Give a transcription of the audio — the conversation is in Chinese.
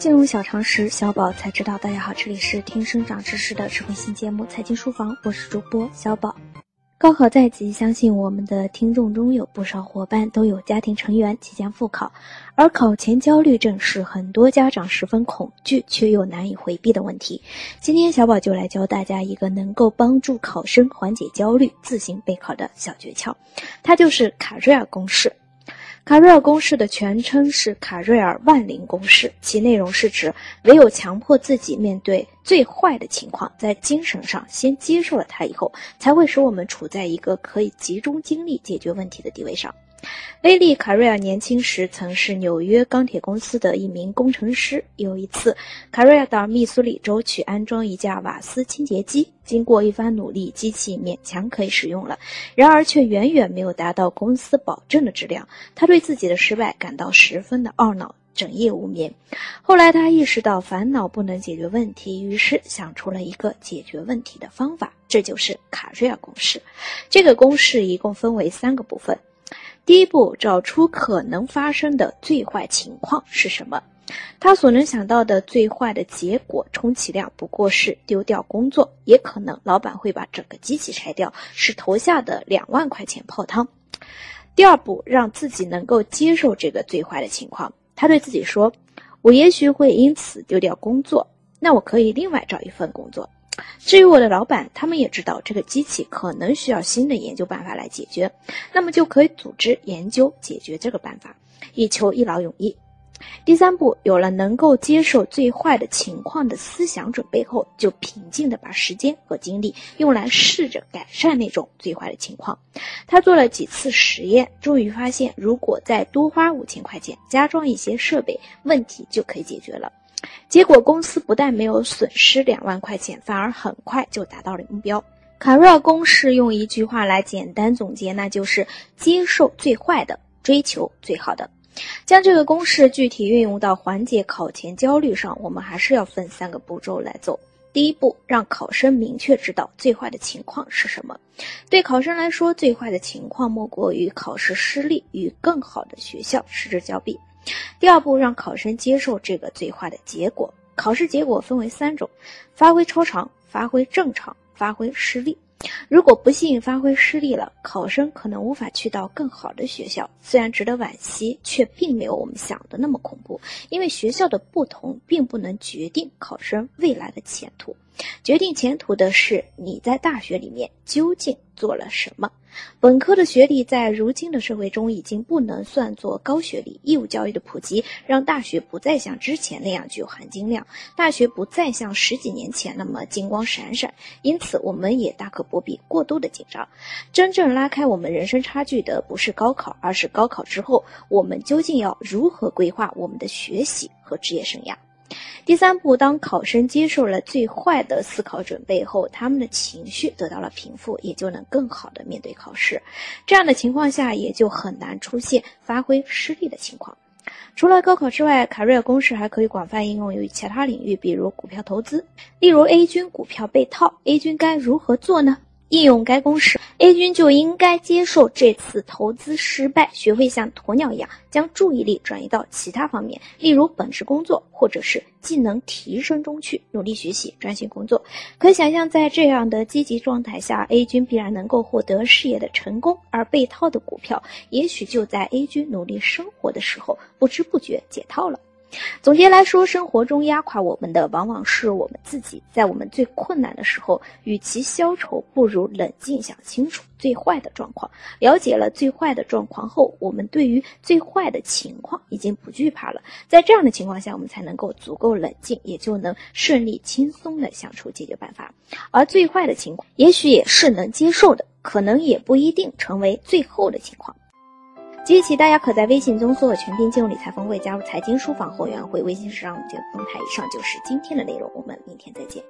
金融小常识，小宝才知道。大家好，这里是听生长知识的智慧新节目《财经书房》，我是主播小宝。高考在即，相信我们的听众中有不少伙伴都有家庭成员即将复考，而考前焦虑症是很多家长十分恐惧却又难以回避的问题。今天小宝就来教大家一个能够帮助考生缓解焦虑、自行备考的小诀窍，它就是卡瑞尔公式。卡瑞尔公式的全称是卡瑞尔万灵公式，其内容是指唯有强迫自己面对最坏的情况，在精神上先接受了它以后，才会使我们处在一个可以集中精力解决问题的地位上。威利·卡瑞尔年轻时曾是纽约钢铁公司的一名工程师。有一次，卡瑞尔到密苏里州去安装一架瓦斯清洁机，经过一番努力，机器勉强可以使用了。然而，却远远没有达到公司保证的质量。他对自己的失败感到十分的懊恼，整夜无眠。后来，他意识到烦恼不能解决问题，于是想出了一个解决问题的方法，这就是卡瑞尔公式。这个公式一共分为三个部分。第一步，找出可能发生的最坏情况是什么。他所能想到的最坏的结果，充其量不过是丢掉工作，也可能老板会把整个机器拆掉，使投下的两万块钱泡汤。第二步，让自己能够接受这个最坏的情况。他对自己说：“我也许会因此丢掉工作，那我可以另外找一份工作。”至于我的老板，他们也知道这个机器可能需要新的研究办法来解决，那么就可以组织研究解决这个办法，以求一劳永逸。第三步，有了能够接受最坏的情况的思想准备后，就平静地把时间和精力用来试着改善那种最坏的情况。他做了几次实验，终于发现，如果再多花五千块钱加装一些设备，问题就可以解决了。结果公司不但没有损失两万块钱，反而很快就达到了目标。卡瑞尔公式用一句话来简单总结，那就是接受最坏的，追求最好的。将这个公式具体运用到缓解考前焦虑上，我们还是要分三个步骤来走。第一步，让考生明确知道最坏的情况是什么。对考生来说，最坏的情况莫过于考试失利，与更好的学校失之交臂。第二步，让考生接受这个最坏的结果。考试结果分为三种：发挥超常、发挥正常、发挥失利。如果不幸发挥失利了，考生可能无法去到更好的学校。虽然值得惋惜，却并没有我们想的那么恐怖。因为学校的不同，并不能决定考生未来的前途。决定前途的是你在大学里面究竟做了什么。本科的学历在如今的社会中已经不能算作高学历。义务教育的普及让大学不再像之前那样具有含金量，大学不再像十几年前那么金光闪闪。因此，我们也大可不必过度的紧张。真正拉开我们人生差距的不是高考，而是高考之后我们究竟要如何规划我们的学习和职业生涯。第三步，当考生接受了最坏的思考准备后，他们的情绪得到了平复，也就能更好的面对考试。这样的情况下，也就很难出现发挥失利的情况。除了高考之外，卡瑞尔公式还可以广泛应用于其他领域，比如股票投资。例如，A 军股票被套，A 军该如何做呢？应用该公式，A 君就应该接受这次投资失败，学会像鸵鸟一样将注意力转移到其他方面，例如本职工作或者是技能提升中去，努力学习，专心工作。可想象，在这样的积极状态下，A 君必然能够获得事业的成功，而被套的股票也许就在 A 君努力生活的时候，不知不觉解套了。总结来说，生活中压垮我们的往往是我们自己。在我们最困难的时候，与其消愁，不如冷静想清楚最坏的状况。了解了最坏的状况后，我们对于最坏的情况已经不惧怕了。在这样的情况下，我们才能够足够冷静，也就能顺利轻松的想出解决办法。而最坏的情况，也许也是能接受的，可能也不一定成为最后的情况。即日起，大家可在微信中搜索“全拼金融理财峰会”，加入财经书房会员，会微信上就动态。以上就是今天的内容，我们明天再见。